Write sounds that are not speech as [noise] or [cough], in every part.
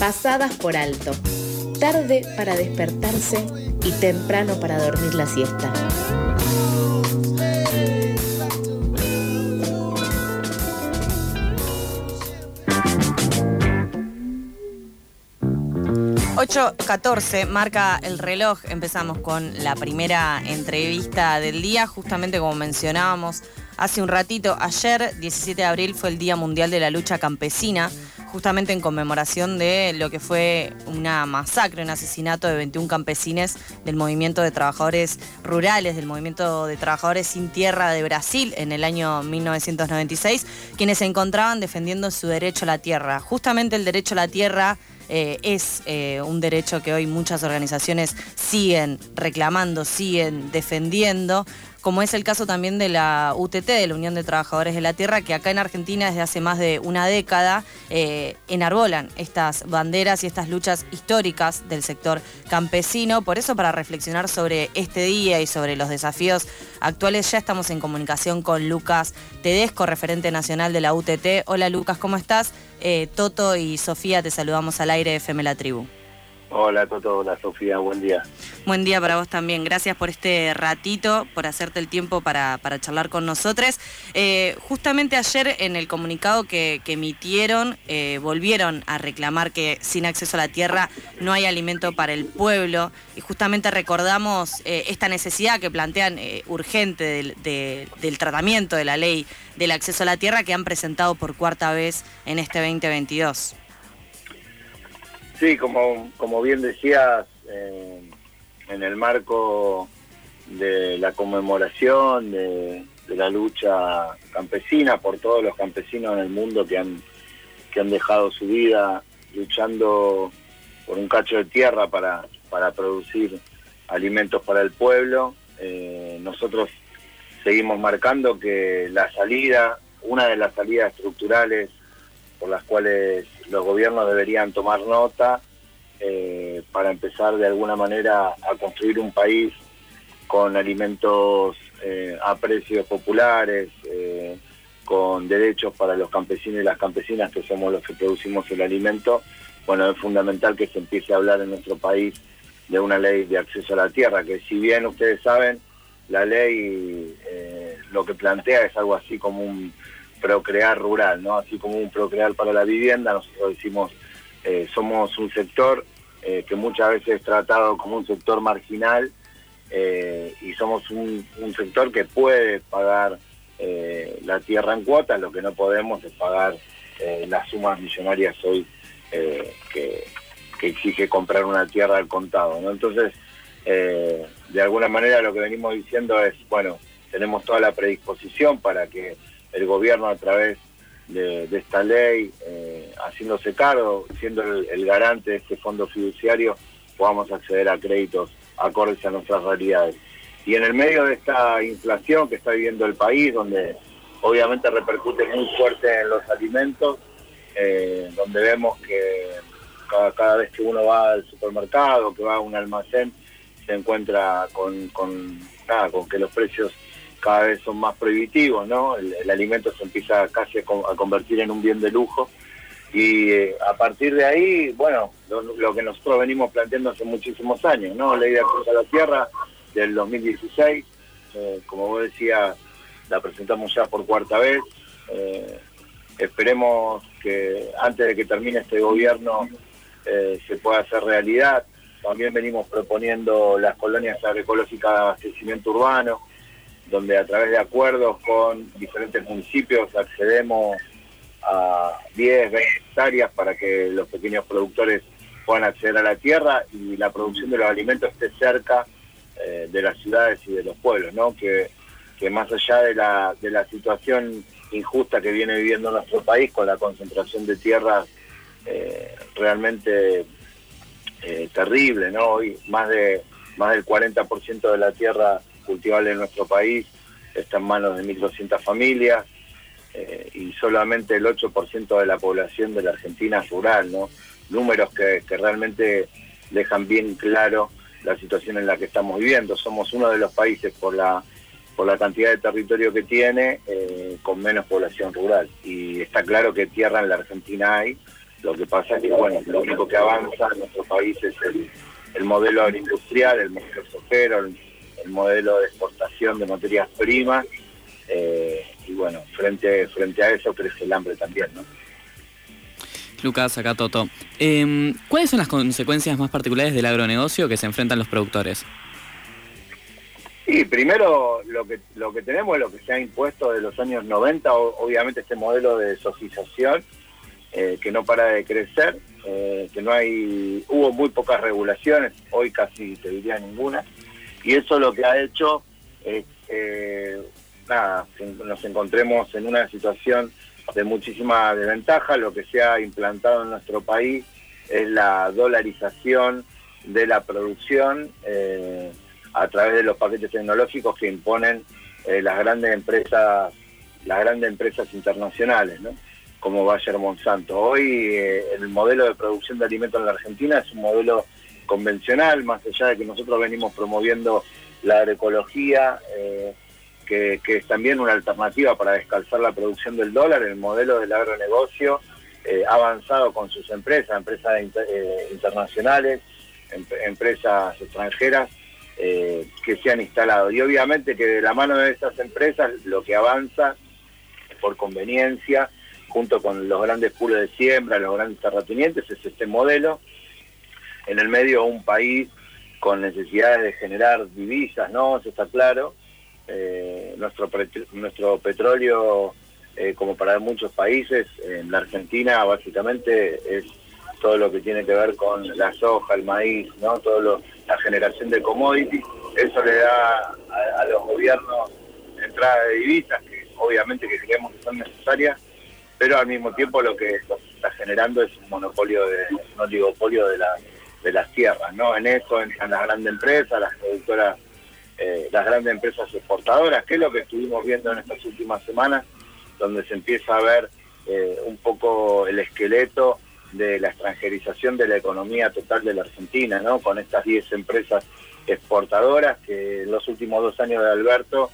pasadas por alto, tarde para despertarse y temprano para dormir la siesta. 8.14 marca el reloj. Empezamos con la primera entrevista del día, justamente como mencionábamos hace un ratito. Ayer, 17 de abril, fue el Día Mundial de la Lucha Campesina, justamente en conmemoración de lo que fue una masacre, un asesinato de 21 campesines del movimiento de trabajadores rurales, del movimiento de trabajadores sin tierra de Brasil en el año 1996, quienes se encontraban defendiendo su derecho a la tierra. Justamente el derecho a la tierra eh, es eh, un derecho que hoy muchas organizaciones siguen reclamando, siguen defendiendo como es el caso también de la UTT, de la Unión de Trabajadores de la Tierra, que acá en Argentina desde hace más de una década eh, enarbolan estas banderas y estas luchas históricas del sector campesino. Por eso, para reflexionar sobre este día y sobre los desafíos actuales, ya estamos en comunicación con Lucas Tedesco, referente nacional de la UTT. Hola Lucas, ¿cómo estás? Eh, Toto y Sofía, te saludamos al aire de FM La Tribu. Hola Toto, hola Sofía, buen día. Buen día para vos también, gracias por este ratito, por hacerte el tiempo para, charlar con nosotros. Eh, justamente ayer en el comunicado que, emitieron eh, volvieron a reclamar que sin acceso a la tierra no hay alimento para el pueblo y justamente recordamos eh, esta necesidad que plantean urgente del, del tratamiento de la ley del acceso a la tierra que han presentado por cuarta vez en este 2022. Sí, como, como bien decías, en el marco de la conmemoración de, la lucha campesina por todos los campesinos en el mundo que han, que han dejado su vida luchando por un cacho de tierra para, para producir alimentos para el pueblo, eh, nosotros seguimos marcando que la salida, una de las salidas estructurales por las cuales los gobiernos deberían tomar nota eh, para empezar de alguna manera a construir un país con alimentos eh, a precios populares, eh, con derechos para los campesinos y las campesinas que somos los que producimos el alimento. Bueno, es fundamental que se empiece a hablar en nuestro país de una ley de acceso a la tierra, que si bien ustedes saben, la ley lo que plantea es algo así como un procrear rural, ¿no? Así como un procrear para la vivienda, nosotros decimos, eh, somos un sector eh, que muchas veces es tratado como un sector marginal eh, y somos un, sector que puede pagar la tierra en cuotas, lo que no podemos es pagar las sumas millonarias hoy que, exige comprar una tierra al contado, ¿no? Entonces, de alguna manera lo que venimos diciendo es, bueno, tenemos toda la predisposición para que el gobierno a través de, esta ley, eh, haciéndose cargo, siendo el, garante de este fondo fiduciario, podamos acceder a créditos acordes a nuestras realidades. Y en el medio de esta inflación que está viviendo el país, donde obviamente repercute muy fuerte en los alimentos, eh, donde vemos que cada, vez que uno va al supermercado, que va a un almacén, se encuentra con, con, nada, con que los precios cada vez son más prohibitivos, ¿no? El, alimento se empieza casi a, convertir en un bien de lujo. Y eh, a partir de ahí, bueno, lo, que nosotros venimos planteando hace muchísimos años, ¿no? Ley de acceso a la tierra del 2016, eh, como vos decías, la presentamos ya por cuarta vez. Eh, esperemos que antes de que termine este gobierno se pueda hacer realidad. También venimos proponiendo las colonias agroecológicas de abastecimiento urbano, donde a través de acuerdos con diferentes municipios accedemos a 10, 20 hectáreas para que los pequeños productores puedan acceder a la tierra y la producción de los alimentos esté cerca eh, de las ciudades y de los pueblos, ¿no? Que, más allá de la, de la situación injusta que viene viviendo nuestro país con la concentración de tierras eh, realmente eh, terrible, ¿no? Hoy más de más del 40% de la tierra cultivable en nuestro país está en manos de 1.200 familias eh, y solamente el 8% de la población de la Argentina es rural, ¿no? Números que, realmente dejan bien claro la situación en la que estamos viviendo. Somos uno de los países por la por la cantidad de territorio que tiene eh, con menos población rural y está claro que tierra en la Argentina hay Lo que pasa es que, bueno, lo único que avanza en nuestro país es el, modelo agroindustrial, el modelo sojero, el, modelo de exportación de materias primas. Eh, y bueno, frente, frente a eso crece el hambre también, ¿no? Lucas, acá Toto. Em, ¿Cuáles son las consecuencias más particulares del agronegocio que se enfrentan los productores? Sí, primero lo que, lo que tenemos es lo que se ha impuesto de los años 90, obviamente este modelo de socialización eh, que no para de crecer, eh, que no hay, hubo muy pocas regulaciones, hoy casi te diría ninguna, y eso lo que ha hecho es, eh, nada, nos encontremos en una situación de muchísima desventaja. Lo que se ha implantado en nuestro país es la dolarización de la producción eh, a través de los paquetes tecnológicos que imponen eh, las grandes empresas, las grandes empresas internacionales, ¿no? como Bayer Monsanto. Hoy eh, el modelo de producción de alimentos en la Argentina es un modelo convencional, más allá de que nosotros venimos promoviendo la agroecología que, es también una alternativa para descalzar la producción del dólar, el modelo del agronegocio eh, avanzado con sus empresas, empresas eh, internacionales, empresas extranjeras eh, que se han instalado. Y obviamente que de la mano de estas empresas lo que avanza por conveniencia, junto con los grandes pulos de siembra, los grandes terratenientes, es este modelo. En el medio un país con necesidades de generar divisas, ¿no? Eso está claro eh, nuestro, nuestro petróleo, eh, como para muchos países, en la Argentina básicamente es todo lo que tiene que ver con la soja, el maíz, ¿no? Todo la generación de commodities. Eso le da a, los gobiernos entrada de divisas, que obviamente que creemos que son necesarias, pero al mismo tiempo lo que está generando es un monopolio, de, un oligopolio de, la, de las tierras, ¿no? En eso entran las grandes empresas, las productoras eh, las grandes empresas exportadoras, que es lo que estuvimos viendo en estas últimas semanas, donde se empieza a ver eh, un poco el esqueleto de la extranjerización de la economía total de la Argentina, ¿no? Con estas 10 empresas exportadoras que en los últimos dos años de Alberto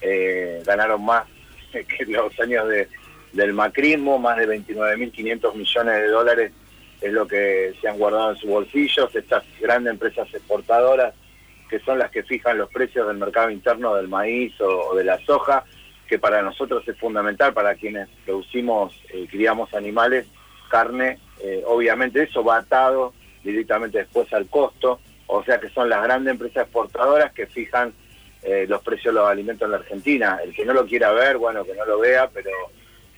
eh, ganaron más [laughs] que los años de, del macrismo, más de 29.500 millones de dólares es lo que se han guardado en sus bolsillos, estas grandes empresas exportadoras que son las que fijan los precios del mercado interno del maíz o, de la soja, que para nosotros es fundamental, para quienes producimos, eh, criamos animales, carne, eh, obviamente eso va atado directamente después al costo, o sea que son las grandes empresas exportadoras que fijan eh, los precios de los alimentos en la Argentina. El que no lo quiera ver, bueno, que no lo vea, pero,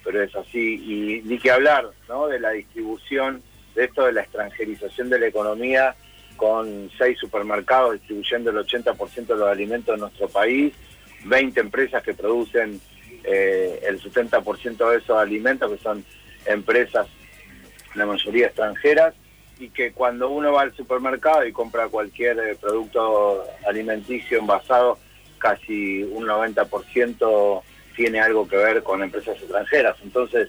pero es así. Y ni que hablar ¿no? de la distribución, de esto de la extranjerización de la economía, con seis supermercados distribuyendo el 80% de los alimentos de nuestro país, 20 empresas que producen eh, el 70% de esos alimentos, que son empresas, la mayoría extranjeras, y que cuando uno va al supermercado y compra cualquier eh, producto alimenticio envasado, casi un 90% tiene algo que ver con empresas extranjeras. Entonces,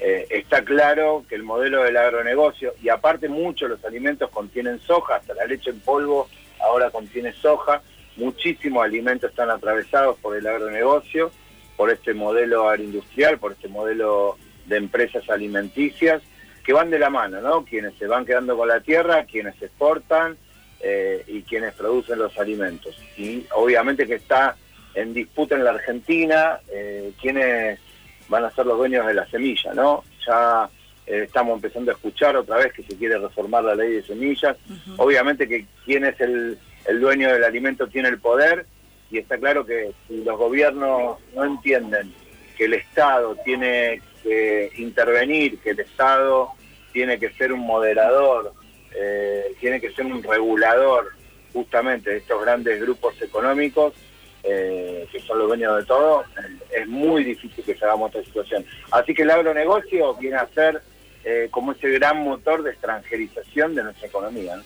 eh, está claro que el modelo del agronegocio, y aparte muchos los alimentos contienen soja, hasta la leche en polvo ahora contiene soja, muchísimos alimentos están atravesados por el agronegocio, por este modelo agroindustrial, por este modelo de empresas alimenticias, que van de la mano, ¿no? Quienes se van quedando con la tierra, quienes exportan eh, y quienes producen los alimentos. Y obviamente que está en disputa en la Argentina, eh, quienes van a ser los dueños de la semilla, ¿no? Ya eh, estamos empezando a escuchar otra vez que se quiere reformar la ley de semillas. Obviamente que quien es el, dueño del alimento tiene el poder y está claro que si los gobiernos no entienden que el Estado tiene que intervenir, que el Estado tiene que ser un moderador, eh, tiene que ser un regulador justamente de estos grandes grupos económicos, eh, que son los dueños de todo, es muy difícil que salgamos de esta situación. Así que el agronegocio viene a ser eh, como ese gran motor de extranjerización de nuestra economía.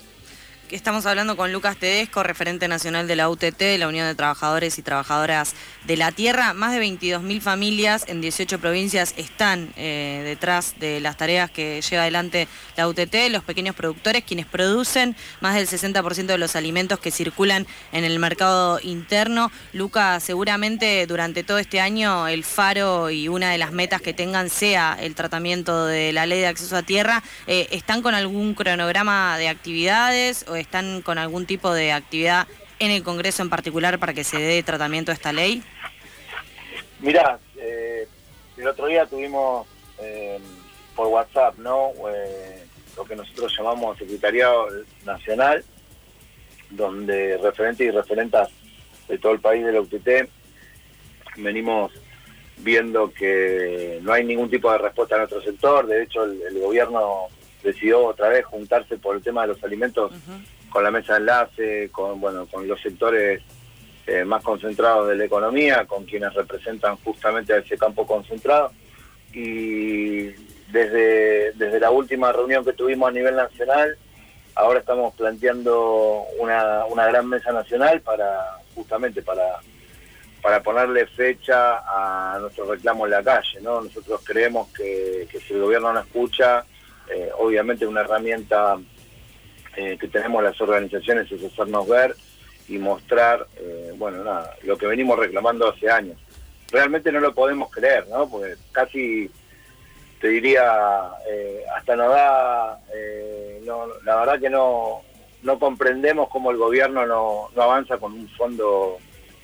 Estamos hablando con Lucas Tedesco, referente nacional de la UTT, la Unión de Trabajadores y Trabajadoras de la Tierra. Más de 22.000 familias en 18 provincias están eh, detrás de las tareas que lleva adelante la UTT, los pequeños productores, quienes producen más del 60% de los alimentos que circulan en el mercado interno. Lucas, seguramente durante todo este año el faro y una de las metas que tengan sea el tratamiento de la ley de acceso a tierra. Eh, ¿Están con algún cronograma de actividades? Están con algún tipo de actividad en el Congreso en particular para que se dé tratamiento a esta ley? Mirá, eh, el otro día tuvimos eh, por WhatsApp, ¿no? Eh, lo que nosotros llamamos Secretariado Nacional, donde referentes y referentas de todo el país de la UTT venimos viendo que no hay ningún tipo de respuesta en nuestro sector. De hecho, el gobierno decidió otra vez juntarse por el tema de los alimentos con la mesa de enlace, con, bueno, con los sectores eh, más concentrados de la economía, con quienes representan justamente a ese campo concentrado. Y desde, desde la última reunión que tuvimos a nivel nacional, ahora estamos planteando una, una gran mesa nacional para justamente para para ponerle fecha a nuestro reclamo en la calle, ¿no? Nosotros creemos que, que si el gobierno no escucha, eh, obviamente una herramienta eh, que tenemos las organizaciones es hacernos ver y mostrar, eh, bueno, nada, lo que venimos reclamando hace años. Realmente no lo podemos creer, ¿no? Porque casi, te diría, hasta nos da, no, la verdad que no, no comprendemos cómo el gobierno no, no avanza con un fondo,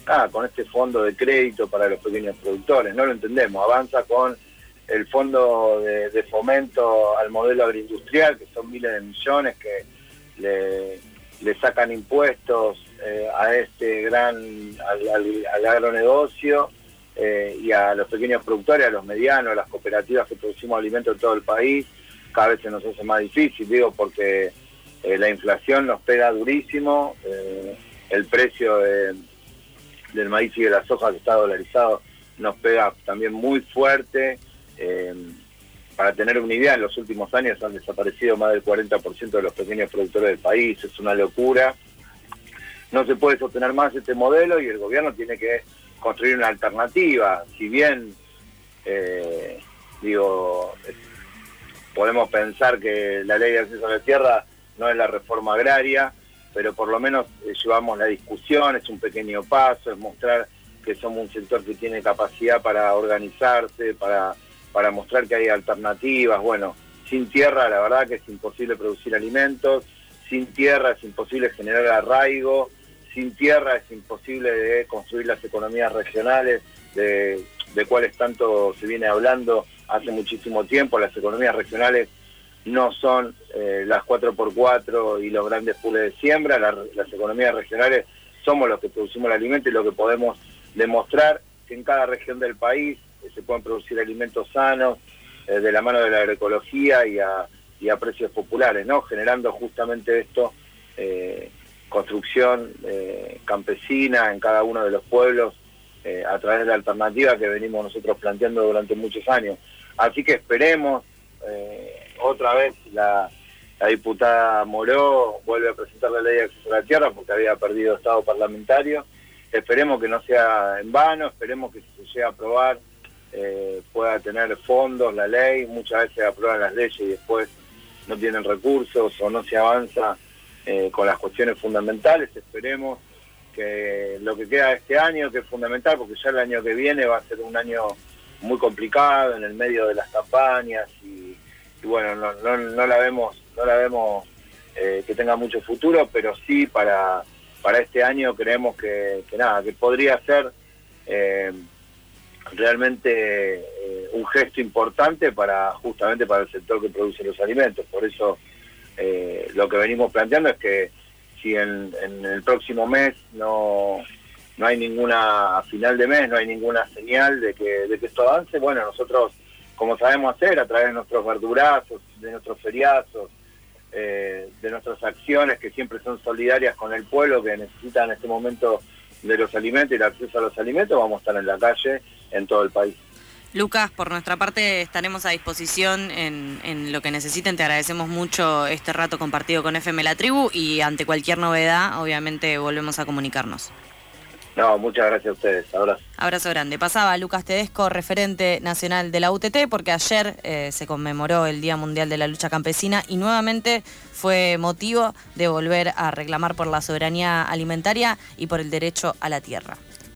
ah, con este fondo de crédito para los pequeños productores, no lo entendemos, avanza con el fondo de, fomento al modelo agroindustrial, que son miles de millones que le, sacan impuestos eh, a este gran, al, agronegocio eh, y a los pequeños productores, a los medianos, a las cooperativas que producimos alimentos en todo el país, cada vez se nos hace más difícil, digo, porque eh, la inflación nos pega durísimo, el precio del maíz y de la soja que está dolarizado nos pega también muy fuerte, eh, para tener una idea, en los últimos años han desaparecido más del 40% de los pequeños productores del país, es una locura. No se puede sostener más este modelo y el gobierno tiene que construir una alternativa. Si bien, eh, digo, podemos pensar que la ley de acceso a la tierra no es la reforma agraria, pero por lo menos eh, llevamos la discusión, es un pequeño paso, es mostrar que somos un sector que tiene capacidad para organizarse, para para mostrar que hay alternativas. Bueno, sin tierra la verdad que es imposible producir alimentos, sin tierra es imposible generar arraigo, sin tierra es imposible de construir las economías regionales, de, cuáles tanto se viene hablando hace muchísimo tiempo. Las economías regionales no son eh, las 4x4 y los grandes pools de siembra, las economías regionales somos los que producimos el alimento y lo que podemos demostrar que en cada región del país se puedan producir alimentos sanos eh, de la mano de la agroecología y a, precios populares. Generando justamente esto, eh, construcción eh, campesina en cada uno de los pueblos a través de la alternativa que venimos nosotros planteando durante muchos años. Así que esperemos, otra vez la, la diputada Moró vuelve a presentar la ley de acceso a la tierra porque había perdido estado parlamentario. Esperemos que no sea en vano, esperemos que se llegue a aprobar eh, pueda tener fondos la ley, muchas veces aprueban las leyes y después no tienen recursos o no se avanza eh, con las cuestiones fundamentales. Esperemos que lo que queda este año, que es fundamental, porque ya el año que viene va a ser un año muy complicado en el medio de las campañas y, bueno, no, la vemos, no la vemos eh, que tenga mucho futuro, pero sí para, para este año creemos que, que nada, que podría ser realmente eh, un gesto importante para justamente para el sector que produce los alimentos. Por eso eh, lo que venimos planteando es que si en, el próximo mes no, no hay ninguna, final de mes no hay ninguna señal de que, de que esto avance, bueno, nosotros como sabemos hacer a través de nuestros verdurazos, de nuestros feriazos, eh, de nuestras acciones que siempre son solidarias con el pueblo que necesita en este momento de los alimentos y el acceso a los alimentos, vamos a estar en la calle en todo el país. Lucas, por nuestra parte estaremos a disposición en, en, lo que necesiten. Te agradecemos mucho este rato compartido con FM La Tribu y ante cualquier novedad, obviamente volvemos a comunicarnos. No, muchas gracias a ustedes. Abrazo. Abrazo grande. Pasaba Lucas Tedesco, referente nacional de la UTT, porque ayer eh, se conmemoró el Día Mundial de la Lucha Campesina y nuevamente fue motivo de volver a reclamar por la soberanía alimentaria y por el derecho a la tierra.